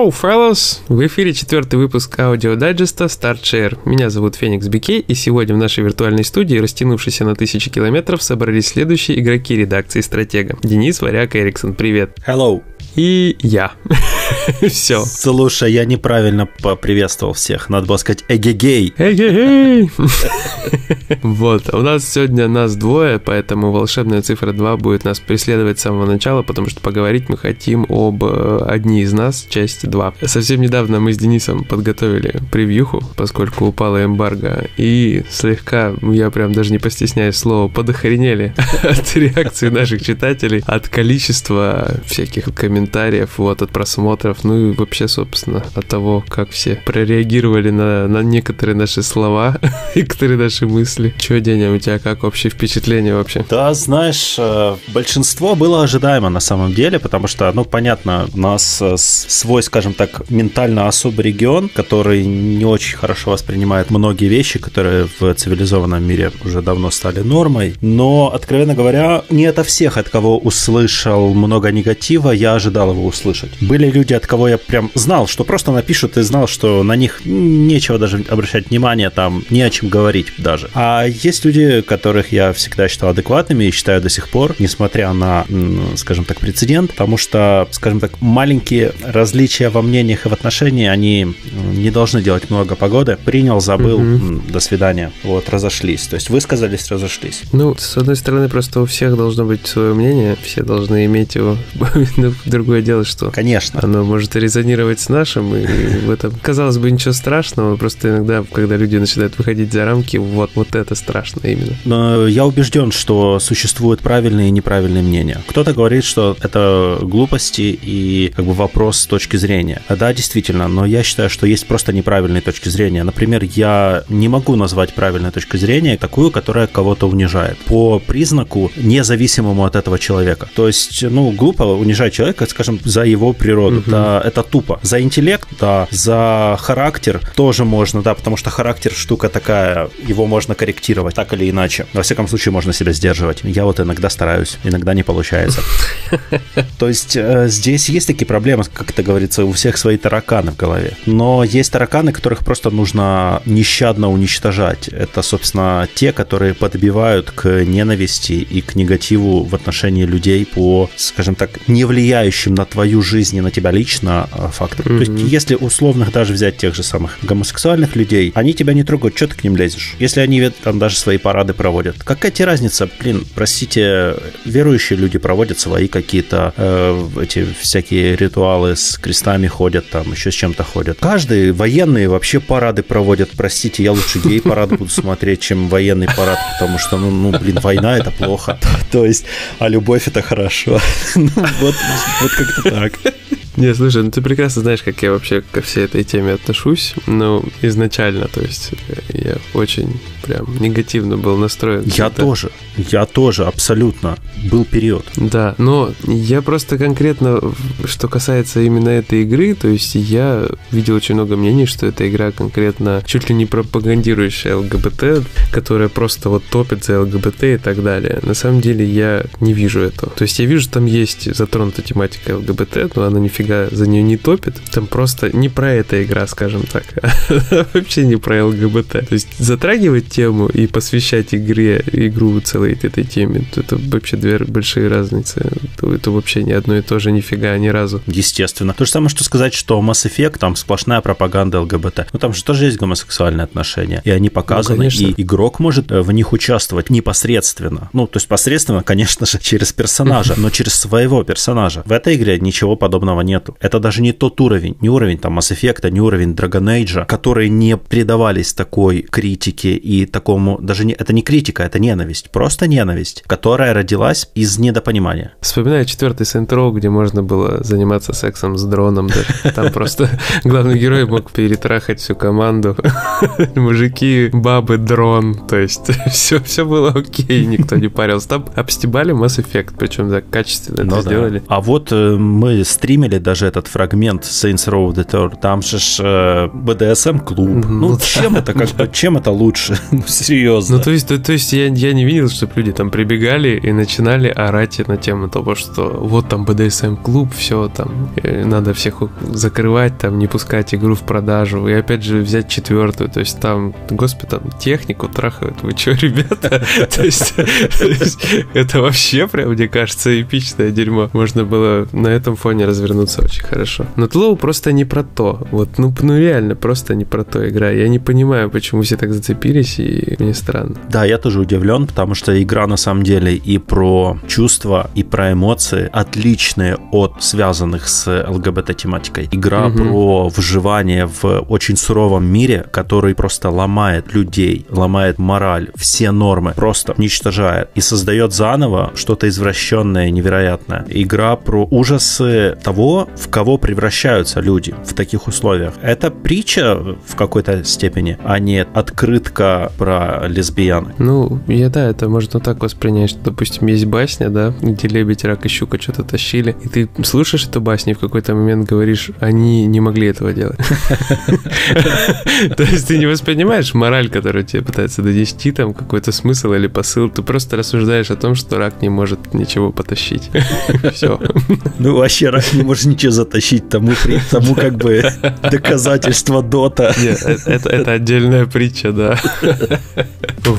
Hello, fellas! В эфире четвертый выпуск аудиодайджеста StartShare. Меня зовут Феникс Бикей, и сегодня в нашей виртуальной студии, растянувшейся на тысячи километров, собрались следующие игроки редакции «Стратега». Денис Варяк Эриксон, привет. Hello. И я. Все. Слушай, я неправильно поприветствовал всех. Надо было сказать эгегей. Эгегей. Вот, у нас сегодня нас двое, поэтому волшебная цифра 2 будет нас преследовать с самого начала, потому что поговорить мы хотим об э, одни из нас, части 2. Совсем недавно мы с Денисом подготовили превьюху, поскольку упала эмбарго, и слегка, я прям даже не постесняюсь слова, подохренели от реакции наших читателей, от количества всяких комментариев, вот, от просмотров, ну и вообще, собственно, от того, как все прореагировали на, на некоторые наши слова, некоторые наши мысли. Че, Деня, у тебя как общее впечатление вообще? Да, знаешь, э, большинство было ожидаемо на самом деле, потому что, ну, понятно, у нас э, свой, скажем так, ментально особый регион, который не очень хорошо воспринимает многие вещи, которые в цивилизованном мире уже давно стали нормой. Но, откровенно говоря, не от всех, от кого услышал много негатива, я ожидал его услышать. Были люди, от кого я прям знал, что просто напишут и знал, что на них нечего даже обращать внимание, там не о чем говорить даже. А есть люди, которых я всегда считал адекватными и считаю до сих пор, несмотря на, скажем так, прецедент, потому что, скажем так, маленькие различия во мнениях и в отношении, они не должны делать много погоды. Принял, забыл, угу. до свидания. Вот, разошлись. То есть высказались, разошлись. Ну, с одной стороны, просто у всех должно быть свое мнение, все должны иметь его. Другое дело, что Конечно. оно может резонировать с нашим, и в этом, казалось бы, ничего страшного, просто иногда, когда люди начинают выходить за рамки, вот, вот это страшно именно. Но я убежден, что существуют правильные и неправильные мнения. Кто-то говорит, что это глупости и как бы вопрос с точки зрения. Да, действительно, но я считаю, что есть просто неправильные точки зрения. Например, я не могу назвать правильной точкой зрения такую, которая кого-то унижает по признаку независимому от этого человека. То есть, ну, глупо унижать человека, скажем, за его природу. Угу. Да, это тупо. За интеллект, да, за характер тоже можно, да, потому что характер штука такая, его можно корректировать так или иначе. Во всяком случае, можно себя сдерживать. Я вот иногда стараюсь, иногда не получается. То есть э, здесь есть такие проблемы, как это говорится, у всех свои тараканы в голове. Но есть тараканы, которых просто нужно нещадно уничтожать. Это, собственно, те, которые подбивают к ненависти и к негативу в отношении людей по, скажем так, не влияющим на твою жизнь и на тебя лично э, факторам. Mm-hmm. То есть если условных даже взять тех же самых гомосексуальных людей, они тебя не трогают, что ты к ним лезешь? Если они там даже свои парады проводят, какая тебе разница? Блин, простите, верующие люди проводят свои какие-то э, эти всякие ритуалы с крестами ходят, там еще с чем-то ходят. Каждый военные вообще парады проводят. Простите, я лучше гей-парад буду смотреть, чем военный парад, потому что, ну, ну блин, война это плохо. То есть, а любовь это хорошо. Ну, вот, вот как-то так. Не, слушай, ну ты прекрасно знаешь, как я вообще ко всей этой теме отношусь. Ну, изначально, то есть я очень прям негативно был настроен. Я это... тоже, я тоже, абсолютно. Был период. Да, но я просто конкретно, что касается именно этой игры, то есть я видел очень много мнений, что эта игра конкретно чуть ли не пропагандирующая ЛГБТ, которая просто вот топит за ЛГБТ и так далее. На самом деле я не вижу этого. То есть я вижу, там есть затронута тематика ЛГБТ, но она нифига за нее не топит. Там просто не про эта игра, скажем так. Вообще не про ЛГБТ. То есть затрагивать тему и посвящать игре, игру целой этой теме, то это вообще две большие разницы. Это, это вообще ни одно и то же нифига ни разу. Естественно. То же самое, что сказать, что Mass Effect там сплошная пропаганда ЛГБТ. Ну там же тоже есть гомосексуальные отношения, и они показаны, ну, и игрок может э, в них участвовать непосредственно. Ну, то есть посредственно, конечно же, через персонажа, но через своего персонажа. В этой игре ничего подобного нету. Это даже не тот уровень, не уровень там Mass Effect, не уровень Dragon Age, которые не предавались такой критике и такому, даже не, это не критика, это ненависть, просто ненависть, которая родилась из недопонимания. Вспоминаю четвертый Сентроу, где можно было заниматься сексом с дроном даже. Там просто главный герой мог перетрахать всю команду. Мужики, бабы, дрон. То есть все, все было окей, никто не парился. Там обстебали Mass Effect, причем так качественно это ну сделали. А вот э, мы стримили даже этот фрагмент Saints Row the Third. Там же BDSM-клуб. Ну, чем это как бы, чем это лучше? Ну, серьезно. Ну, то есть, то, то есть я, я не видел, чтобы люди там прибегали и начинали орать на тему того, что вот там BDSM-клуб, все там, э, надо всех закрывать, там, не пускать игру в продажу. И опять же взять четвертую, то есть там, господи, там технику трахают. Вы что, ребята? То есть это вообще прям, мне кажется, эпичное дерьмо. Можно было на этом фоне развернуться очень хорошо. Но Тлоу просто не про то. Вот, ну, ну реально, просто не про то игра. Я не понимаю, почему все так зацепились, и мне странно. Да, я тоже удивлен, потому что игра на самом деле и про чувства, и про эмоции отличные от связанных с ЛГБТ-тематикой. Игра угу. про выживание в очень суровом мире, который просто ломает людей, ломает мораль, все нормы, просто уничтожает и создает заново что-то извращенное, невероятное. Игра про ужасы того, в кого превращаются люди в таких условиях. Это притча в какой-то степени, а не открытка про лесбиян. Ну, я да, это можно так воспринять, что, допустим, есть басня, да, где лебедь, рак и щука что-то тащили, и ты слушаешь эту басню и в какой-то момент говоришь, они не могли этого делать. То есть ты не воспринимаешь мораль, которую тебе пытаются донести, там какой-то смысл или посыл, ты просто рассуждаешь о том, что рак не может ничего потащить. Все. Ну, вообще рак не может ничего затащить, тому, тому как бы доказательство дота. Нет, э, это, это отдельная притча, да.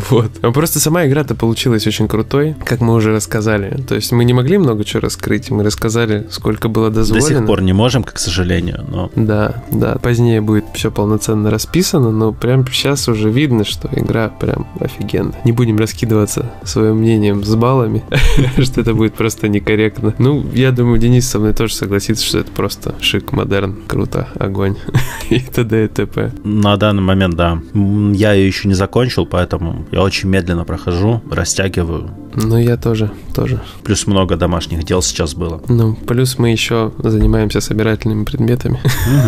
Вот. А просто сама игра-то получилась очень крутой, как мы уже рассказали. То есть мы не могли много чего раскрыть, мы рассказали, сколько было дозволено. До сих пор не можем, к сожалению, но... Да, да, позднее будет все полноценно расписано, но прям сейчас уже видно, что игра прям офигенная. Не будем раскидываться своим мнением с баллами, что это будет просто некорректно. Ну, я думаю, Денис со мной тоже согласится, что это просто шик, модерн, круто, огонь и т.д. и т.п. На данный момент, да. Я ее еще не закончил, поэтому я очень медленно прохожу, растягиваю. Ну, я тоже, тоже. Плюс много домашних дел сейчас было. Ну, плюс мы еще занимаемся собирательными предметами,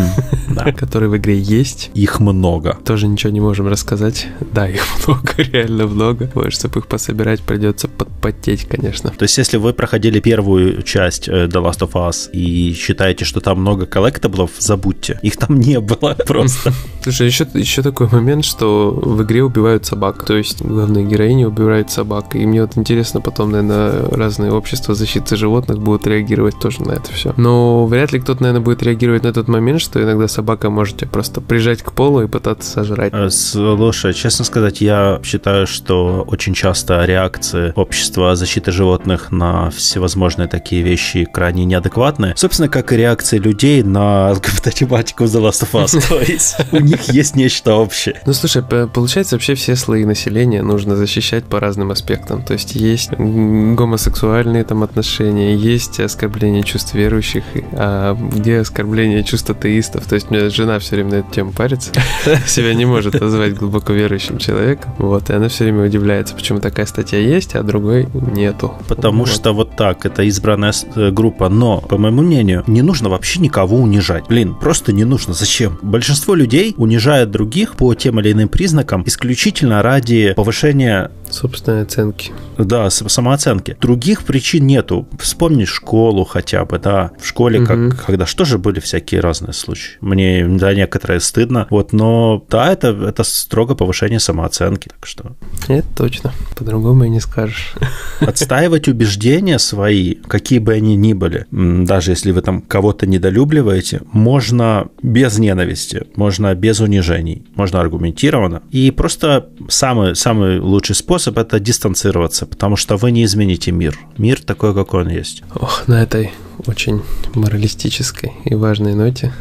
которые в игре есть. Их много. Тоже ничего не можем рассказать. Да, их много, реально много. Вот, чтобы их пособирать, придется подпотеть, конечно. То есть, если вы проходили первую часть э, The Last of Us и считаете, что там много коллектаблов, забудьте. Их там не было просто. Слушай, еще, еще такой момент, что в игре убивают собак. То есть, главная героиня убивает собак. И мне вот интересно потом, наверное, разные общества защиты животных будут реагировать тоже на это все. Но вряд ли кто-то, наверное, будет реагировать на тот момент, что иногда собака можете просто прижать к полу и пытаться сожрать. Э, слушай, честно сказать, я считаю, что очень часто реакции общества защиты животных на всевозможные такие вещи крайне неадекватные. Собственно, как и реакции людей на ЛГБТ-тематику The Last of Us. То есть у них есть нечто общее. Ну, слушай, получается, вообще все слои населения нужно защищать по разным аспектам. То есть есть гомосексуальные там отношения, есть оскорбление чувств верующих, а где оскорбление чувств атеистов. То есть у меня жена все время на эту тему парится, себя не может назвать глубоко верующим человеком. Вот, и она все время удивляется, почему такая статья есть, а другой нету. Потому вот. что вот так, это избранная группа. Но, по моему мнению, не нужно вообще никого унижать. Блин, просто не нужно. Зачем? Большинство людей унижает других по тем или иным признакам исключительно ради повышения собственной оценки. Да, самооценки. Других причин нету. Вспомни школу хотя бы, да. В школе, угу. как, когда что же были всякие разные случаи. Мне, да, некоторые стыдно. Вот, но да, это, это строго повышение самооценки. Так что... Это точно. По-другому и не скажешь. Отстаивать убеждения свои, какие бы они ни были, даже если вы там кого-то недолюбливаете, можно без ненависти, можно без унижений, можно аргументированно. И просто самый, самый лучший способ это дистанцироваться, потому что вы не измените мир. Мир такой, какой он есть. Ох, на этой очень моралистической и важной ноте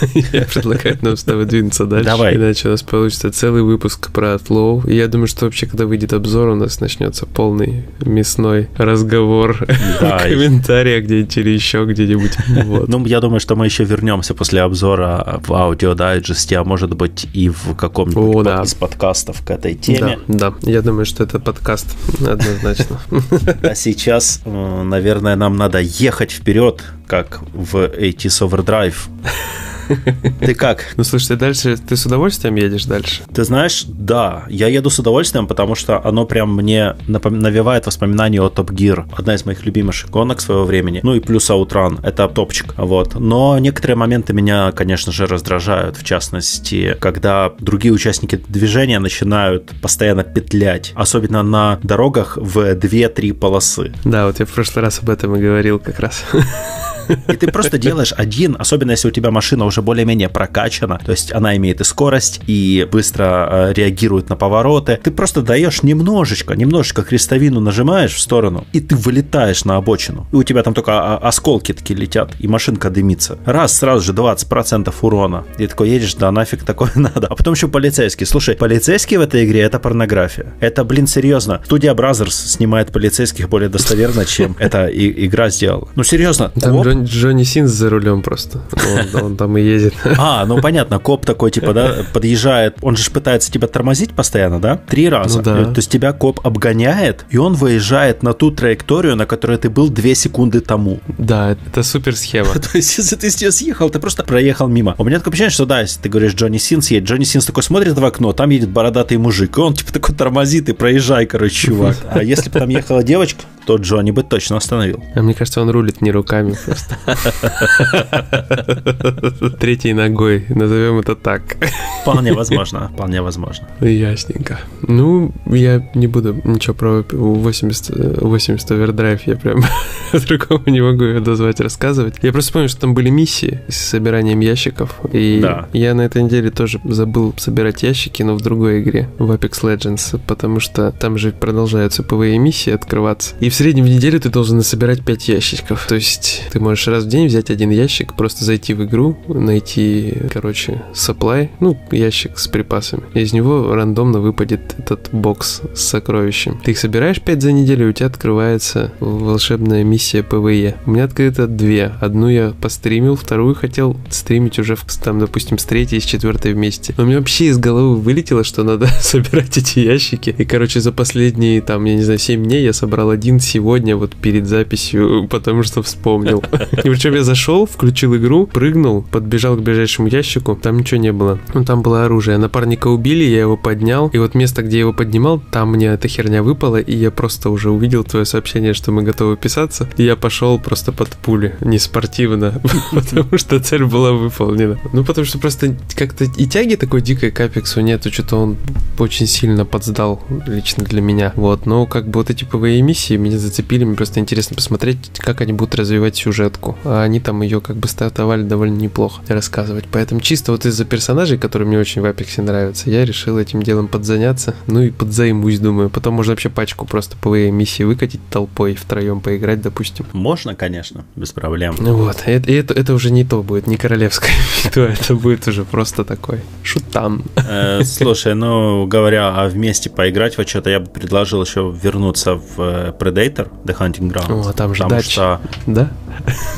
я предлагаю нам с тобой двинуться дальше. Давай. Иначе у нас получится целый выпуск про Outlaw. И я думаю, что вообще, когда выйдет обзор, у нас начнется полный мясной разговор в комментариях где-нибудь или еще где-нибудь. Ну, я думаю, что мы еще вернемся после обзора в аудио дайджесте, а может быть и в каком-нибудь из подкастов к этой теме. Да, да, я думаю, что это подкаст однозначно. А сейчас, наверное, нам надо ехать вперед вперед, как в 80 Overdrive. Ты как? Ну, слушай, ты дальше, ты с удовольствием едешь дальше? Ты знаешь, да, я еду с удовольствием, потому что оно прям мне навевает воспоминания о Top Gear. Одна из моих любимых гонок своего времени. Ну и плюс Outrun, это топчик. Вот. Но некоторые моменты меня, конечно же, раздражают. В частности, когда другие участники движения начинают постоянно петлять. Особенно на дорогах в 2-3 полосы. Да, вот я в прошлый раз об этом и говорил как раз. И ты просто делаешь один, особенно если у тебя машина уже более-менее прокачана, то есть она имеет и скорость, и быстро э, реагирует на повороты. Ты просто даешь немножечко, немножечко крестовину нажимаешь в сторону, и ты вылетаешь на обочину. И у тебя там только а, осколки такие летят, и машинка дымится. Раз, сразу же 20% урона. И такой едешь, да нафиг такое надо. А потом еще полицейский. Слушай, полицейский в этой игре это порнография. Это, блин, серьезно. Студия Brothers снимает полицейских более достоверно, чем эта игра сделала. Ну, серьезно. Там Джон, Джонни Синс за рулем просто. Он, он там и едет. А, ну понятно, коп такой, типа, да, подъезжает. Он же пытается тебя тормозить постоянно, да? Три раза. Ну, да. То есть тебя коп обгоняет, и он выезжает на ту траекторию, на которой ты был две секунды тому. Да, это супер схема. То есть, если ты сейчас съехал, ты просто проехал мимо. У меня такое ощущение, что да, если ты говоришь Джонни Синс едет, Джонни Синс такой смотрит в окно, там едет бородатый мужик, и он типа такой тормозит и проезжай, короче, чувак. А если бы там ехала девочка, то Джонни бы точно остановил. А мне кажется, он рулит не руками просто. Третьей ногой, назовем это так. Вполне возможно, вполне возможно. Ясненько. Ну, я не буду ничего про 80, 80 Overdrive, я прям по-другому не могу ее назвать рассказывать. Я просто помню, что там были миссии с собиранием ящиков, и да. я на этой неделе тоже забыл собирать ящики, но в другой игре, в Apex Legends, потому что там же продолжаются PvE миссии открываться, и в среднем в неделю ты должен собирать 5 ящиков, то есть ты можешь раз в день взять один ящик, просто зайти в игру, найти, короче, supply, ну, ящик с припасами. Из него рандомно выпадет этот бокс с сокровищем. Ты их собираешь 5 за неделю, и у тебя открывается волшебная миссия PvE. У меня открыто две. Одну я постримил, вторую хотел стримить уже, в, там, допустим, с третьей и с четвертой вместе. Но у меня вообще из головы вылетело, что надо собирать эти ящики. И, короче, за последние, там, я не знаю, 7 дней я собрал один сегодня, вот перед записью, потому что вспомнил. И причем я зашел, включил игру, прыгнул, подбежал к ближайшему ящику, там ничего не было. Ну, там было оружие. Напарника убили, я его поднял, и вот место, где я его поднимал, там мне эта херня выпала, и я просто уже увидел твое сообщение, что мы готовы писаться, и я пошел просто под пули, не спортивно, потому что цель была выполнена. Ну, потому что просто как-то и тяги такой дикой к Апексу нету, что-то он очень сильно подсдал лично для меня. Вот, но как бы вот эти PvE миссии меня зацепили, мне просто интересно посмотреть, как они будут развивать сюжетку. А они там ее как бы стартовали довольно неплохо рассказывать. Поэтому чисто вот из-за персонажей, которые мне очень в Апексе нравятся, я решил этим делом подзаняться. Ну и подзаймусь, думаю. Потом можно вообще пачку просто PvE миссии выкатить толпой, втроем поиграть, допустим. Можно, конечно, без проблем. Вот, и это, это, это уже не то будет, не королевское битва, это будет уже просто такой шутан. Э, слушай, ну, говоря о вместе поиграть во что-то, я бы предложил еще вернуться в э, Predator, The Hunting Ground. О, там же дача. Что, да?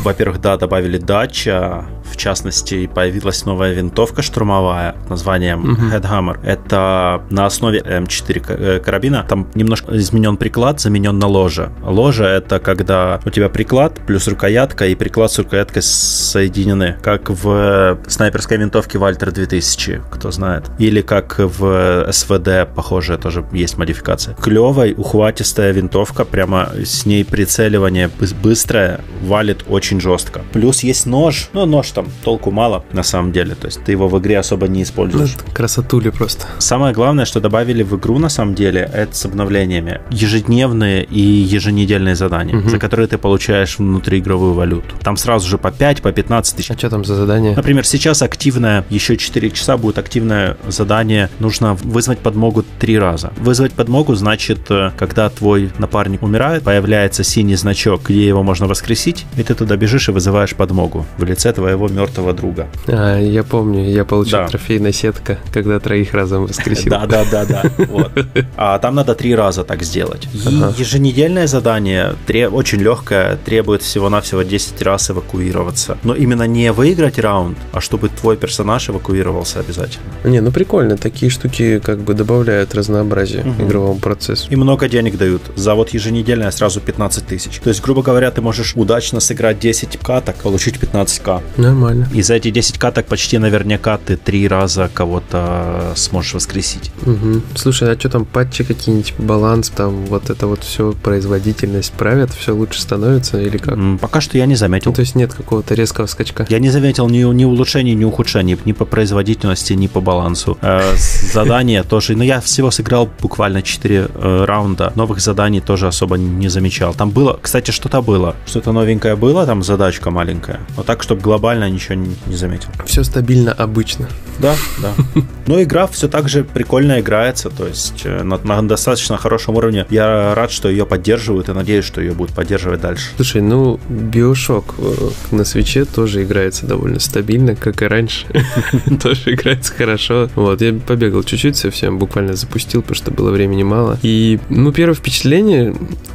Во-первых, да, добавили дача, в частности, появилась новая винтовка штурмовая названием uh-huh. Headhammer. Это на основе М4 э, карабина. Там немножко изменен приклад, заменен на ложе. Ложе — это когда у тебя приклад плюс рукоятка, и приклад с рукояткой соединены, как в снайперской винтовке Вальтер 2000, кто знает. Или как в СВД, похоже, тоже есть модификация. Клевая, ухватистая винтовка, прямо с ней прицеливание быстрое, валит очень жестко. Плюс есть нож, ну, нож там толку мало на самом деле, то есть ты его в игре особо не используешь. Ну, красотули просто. Самое главное, что добавили в игру на самом деле, это с обновлениями. Ежедневные и еженедельные задания, угу. за которые ты получаешь внутриигровую валюту. Там сразу же по 5, по 15 тысяч. А что там за задание? Например, сейчас активное, еще 4 часа будет активное задание, нужно вызвать подмогу 3 раза. Вызвать подмогу значит, э, когда твой напарник умирает, появляется синий значок, где его можно воскресить, и ты туда бежишь и вызываешь подмогу в лице твоего мертвого друга. А, я помню, я получил да. трофейная сетка, когда троих разом воскресил. Да, да, да, да. Вот. А там надо три раза так сделать. И ага. еженедельное задание очень легкое, требует всего-навсего 10 раз эвакуироваться. Но именно не выиграть раунд, а чтобы твой персонаж эвакуировался обязательно. Не, ну прикольно, такие штуки как бы добавляют разнообразие угу. игровому процессу. И много денег дают. За вот еженедельное сразу 15 тысяч. То есть, грубо говоря, ты можешь удачно сыграть сыграть 10 каток, получить 15к. Нормально. И за эти 10 каток почти наверняка ты три раза кого-то сможешь воскресить. Угу. Слушай, а что там патчи какие-нибудь, баланс, там вот это вот все, производительность правят, все лучше становится или как? Пока что я не заметил. Ну, то есть нет какого-то резкого скачка? Я не заметил ни, ни улучшений, ни ухудшений, ни по производительности, ни по балансу. Э, задания тоже, но я всего сыграл буквально 4 э, раунда, новых заданий тоже особо не замечал. Там было, кстати, что-то было, что-то новенькое было, там задачка маленькая, но так, чтобы глобально ничего не, не заметил. Все стабильно, обычно. Да, да. Но игра все так же прикольно играется, то есть э, на, на достаточно хорошем уровне. Я рад, что ее поддерживают и надеюсь, что ее будут поддерживать дальше. Слушай, ну, Биошок на свече тоже играется довольно стабильно, как и раньше. Тоже играется хорошо. Вот, я побегал чуть-чуть совсем, буквально запустил, потому что было времени мало. И, ну, первое впечатление,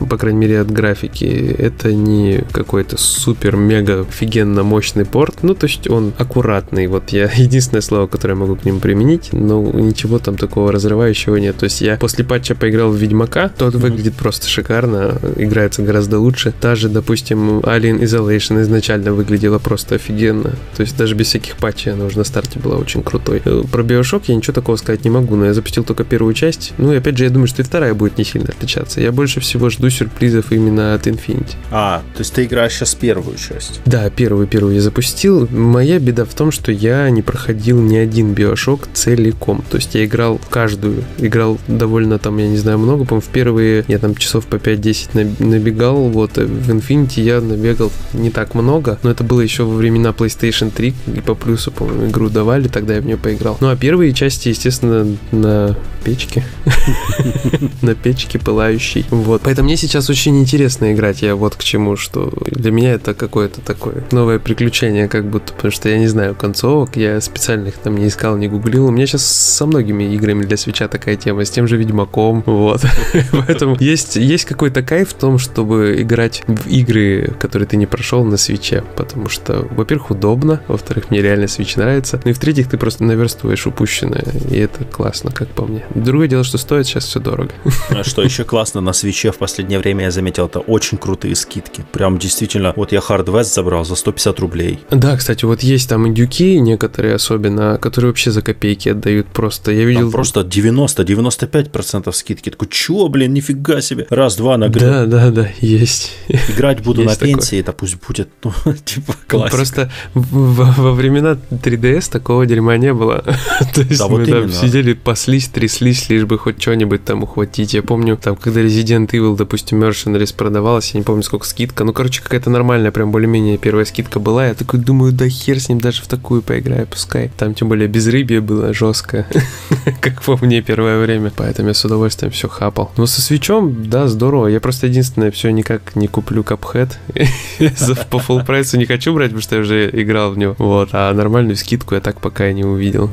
по крайней мере, от графики, это не какой-то супер-мега офигенно мощный порт. Ну, то есть он аккуратный. Вот я единственное слово, которое могу к нему применить, но ничего там такого разрывающего нет. То есть я после патча поиграл в Ведьмака, тот выглядит просто шикарно, играется гораздо лучше. Та же, допустим, Alien Isolation изначально выглядела просто офигенно. То есть даже без всяких патчей она уже на старте была очень крутой. Э, про Bioshock я ничего такого сказать не могу, но я запустил только первую часть. Ну и опять же, я думаю, что и вторая будет не сильно отличаться. Я больше всего жду сюрпризов именно от Infinity. А, то есть ты играешь сейчас первую часть? Да, первую, первую я запустил. Моя беда в том, что я не проходил ни один Bioshock целиком. То есть я играл каждую. Играл довольно там, я не знаю, много. По-моему, в первые я там часов по 5-10 набегал. Вот э, в Infinity я набегал не так много, но это было еще во времена PlayStation 3 и по плюсу, по-моему, игру давали, тогда я в нее поиграл. Ну а первые части, естественно, на печке. на печке пылающей. Вот. Поэтому мне сейчас очень интересно играть. Я вот к чему, что для меня это какое-то такое новое приключение, как будто, потому что я не знаю концовок, я специально их там не искал, не гуглил. У меня сейчас со многими играми для свеча такая тема, с тем же Ведьмаком, вот. Поэтому есть, есть какой-то кайф в том, чтобы играть в игры, которые ты не прошел на свече, потому что, во-первых, удобно, во-вторых, мне реально свеч нравится, ну и в-третьих, ты просто наверстываешь упущенное, и это классно, как по мне. Другое дело, что стоит сейчас все дорого. А что еще классно на свече в последнее время я заметил, это очень крутые скидки. Прям действительно, вот я Hard West забрал за 150 рублей. Да, кстати, вот есть там и дюки некоторые особенно, которые вообще за копейки отдают просто. Я видел... Там просто 90-95% скидки. Такой, чё, блин, нифига себе. Раз-два нагрел. Да, да, да, есть. Играть буду есть на такое. пенсии, это пусть будет, ну, типа, классика. Просто во, во времена 3DS такого дерьма не было. То есть да, мы вот там сидели, паслись, тряслись, лишь бы хоть что-нибудь там ухватить. Я помню, там, когда Resident Evil, допустим, Mercenaries продавалась, я не помню, сколько скидка. Ну, короче, какая-то нормальная, прям более-менее первая скидка была. Я такой думаю, да хер с ним, даже в такую поиграю, пускай. Там, тем более, безрыбье было жестко, как по мне первое время. Поэтому я с удовольствием все хапал. Но со свечом, да, здорово. Я просто единственное, все никак не куплю капхед. По full прайсу не хочу брать, потому что я уже играл в него. Вот. А нормальную скидку я так пока и не увидел.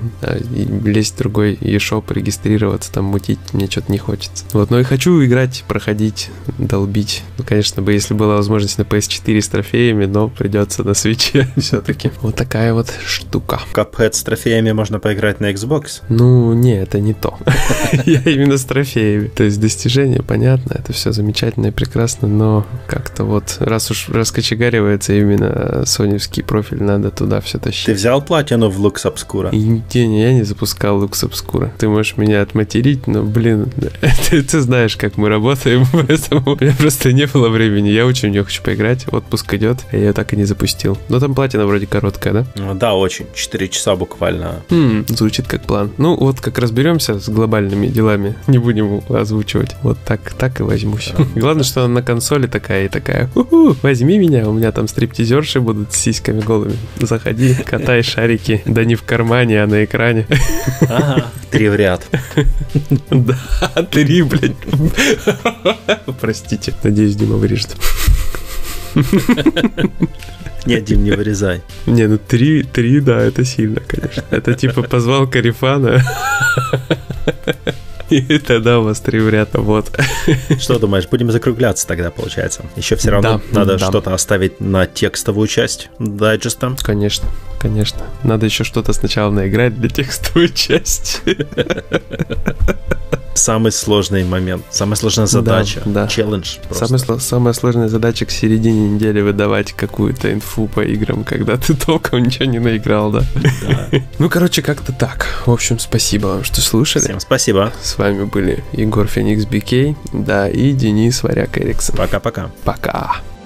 И лезть в другой eShop, регистрироваться, там мутить мне что-то не хочется. Вот. Но и хочу играть, проходить, долбить. Ну, конечно бы, если была возможность на PS4 с трофеями, но придется на свече все-таки. Вот такая вот штука. Cuphead с трофеями можно поиграть на Xbox? Ну, не, это не то. Я именно с трофеями. То есть достижения, понятно, это все замечательно и прекрасно, но как-то вот, раз уж раскочегаривается именно соневский профиль, надо туда все тащить. Ты взял платину в Lux Obscura? И, не, я не запускал Lux Obscura. Ты можешь меня отматерить, но, блин, ты, ты знаешь, как мы работаем, поэтому у меня просто не было времени. Я очень в нее хочу поиграть, отпуск идет, я ее так и не запустил. Но там платина вроде короткая, да? Ну да, очень. 4 часа буквально. Хм, звучит как план. Ну, вот как разберемся с глобальными делами, не будем озвучивать. Вот так, так и возьмусь. Главное, что она на консоли такая и такая. возьми меня, у меня там стриптизерши будут с сиськами голыми. Заходи, катай шарики. Да не в кармане, а на экране. Ага, три в ряд. Да, три, блядь. Простите. Надеюсь, Дима вырежет. Нет, Дим, не вырезай. Не, ну три, три, да, это сильно, конечно. Это типа позвал Карифана. И тогда у вас три в ряд. Вот. Что думаешь, будем закругляться тогда, получается? Еще все равно да, надо да. что-то оставить на текстовую часть дайджеста. Конечно, конечно. Надо еще что-то сначала наиграть для текстовой части. Самый сложный момент, самая сложная задача, да, да. челлендж. Самая, самая сложная задача к середине недели выдавать какую-то инфу по играм, когда ты толком ничего не наиграл, да? да. Ну, короче, как-то так. В общем, спасибо вам, что слушали. Всем спасибо. С вами были Егор Феникс Бикей, да, и Денис Варяк Эриксон. Пока-пока. Пока. -пока. Пока.